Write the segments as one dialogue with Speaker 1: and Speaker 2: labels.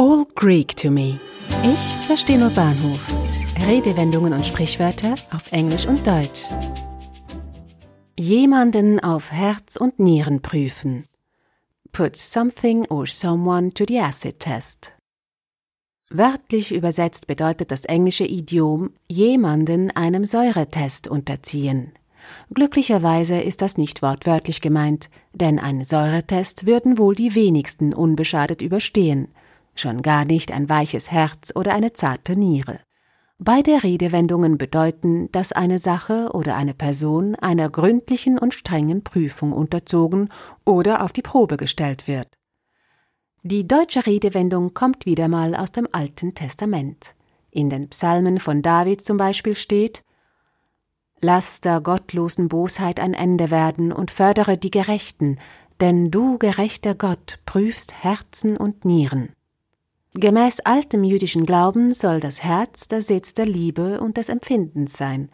Speaker 1: All Greek to me. Ich verstehe nur Bahnhof. Redewendungen und Sprichwörter auf Englisch und Deutsch. Jemanden auf Herz und Nieren prüfen. Put something or someone to the acid test. Wörtlich übersetzt bedeutet das englische Idiom jemanden einem Säuretest unterziehen. Glücklicherweise ist das nicht wortwörtlich gemeint, denn einen Säuretest würden wohl die wenigsten unbeschadet überstehen, schon gar nicht ein weiches Herz oder eine zarte Niere. Beide Redewendungen bedeuten, dass eine Sache oder eine Person einer gründlichen und strengen Prüfung unterzogen oder auf die Probe gestellt wird. Die deutsche Redewendung kommt wieder mal aus dem Alten Testament. In den Psalmen von David zum Beispiel steht Lass der gottlosen Bosheit ein Ende werden und fördere die Gerechten, denn du, gerechter Gott, prüfst Herzen und Nieren. Gemäß altem jüdischen Glauben soll das Herz der Sitz der Liebe und des Empfindens sein,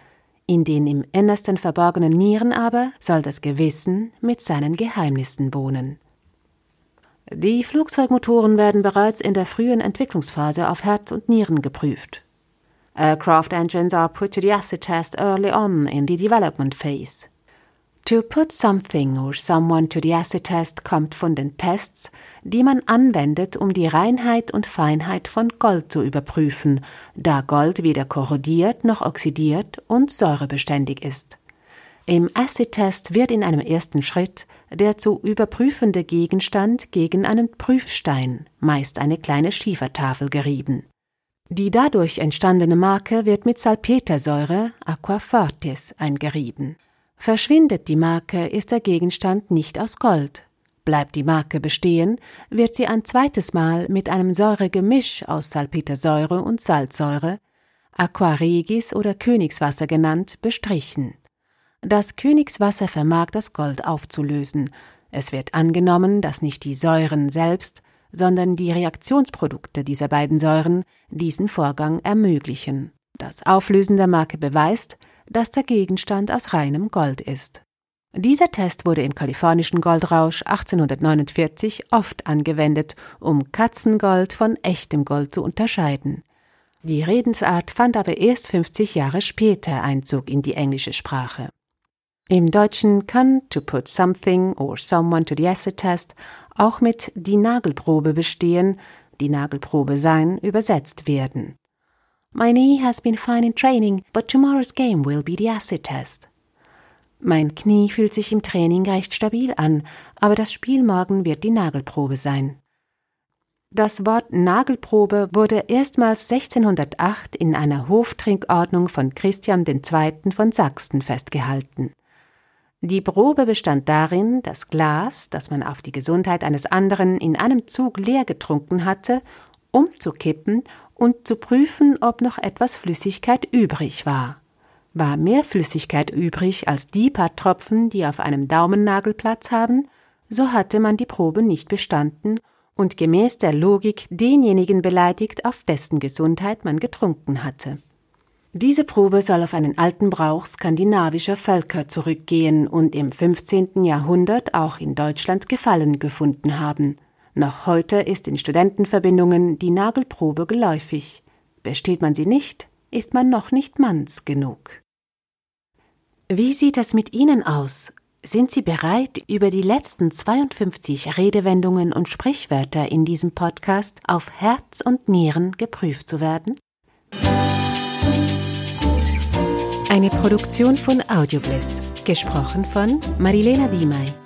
Speaker 1: in den im innersten verborgenen Nieren aber soll das Gewissen mit seinen Geheimnissen wohnen. Die Flugzeugmotoren werden bereits in der frühen Entwicklungsphase auf Herz und Nieren geprüft. Aircraft engines are put to the acid test early on in the development phase. To put something or someone to the acid test kommt von den Tests, die man anwendet, um die Reinheit und Feinheit von Gold zu überprüfen, da Gold weder korrodiert noch oxidiert und säurebeständig ist. Im Acid-Test wird in einem ersten Schritt der zu überprüfende Gegenstand gegen einen Prüfstein, meist eine kleine Schiefertafel, gerieben. Die dadurch entstandene Marke wird mit Salpetersäure Aquafortis eingerieben. Verschwindet die Marke, ist der Gegenstand nicht aus Gold. Bleibt die Marke bestehen, wird sie ein zweites Mal mit einem Säuregemisch aus Salpetersäure und Salzsäure, Aquaregis oder Königswasser genannt, bestrichen. Das Königswasser vermag das Gold aufzulösen. Es wird angenommen, dass nicht die Säuren selbst, sondern die Reaktionsprodukte dieser beiden Säuren diesen Vorgang ermöglichen. Das Auflösen der Marke beweist, dass der Gegenstand aus reinem Gold ist. Dieser Test wurde im kalifornischen Goldrausch 1849 oft angewendet, um Katzengold von echtem Gold zu unterscheiden. Die Redensart fand aber erst 50 Jahre später Einzug in die englische Sprache. Im Deutschen kann to put something or someone to the acid test auch mit die Nagelprobe bestehen, die Nagelprobe sein übersetzt werden. My knee has been fine in training, but tomorrow's game will be the acid test. Mein Knie fühlt sich im Training recht stabil an, aber das Spiel morgen wird die Nagelprobe sein. Das Wort Nagelprobe wurde erstmals 1608 in einer Hoftrinkordnung von Christian II. von Sachsen festgehalten. Die Probe bestand darin, das Glas, das man auf die Gesundheit eines anderen in einem Zug leer getrunken hatte, umzukippen und zu prüfen, ob noch etwas Flüssigkeit übrig war. War mehr Flüssigkeit übrig als die paar Tropfen, die auf einem Daumennagel Platz haben, so hatte man die Probe nicht bestanden und gemäß der Logik denjenigen beleidigt, auf dessen Gesundheit man getrunken hatte. Diese Probe soll auf einen alten Brauch skandinavischer Völker zurückgehen und im 15. Jahrhundert auch in Deutschland Gefallen gefunden haben. Noch heute ist in Studentenverbindungen die Nagelprobe geläufig. Besteht man sie nicht, ist man noch nicht manns genug. Wie sieht es mit Ihnen aus? Sind Sie bereit, über die letzten 52 Redewendungen und Sprichwörter in diesem Podcast auf Herz und Nieren geprüft zu werden? Eine Produktion von Audiobliss, gesprochen von Marilena Diemey.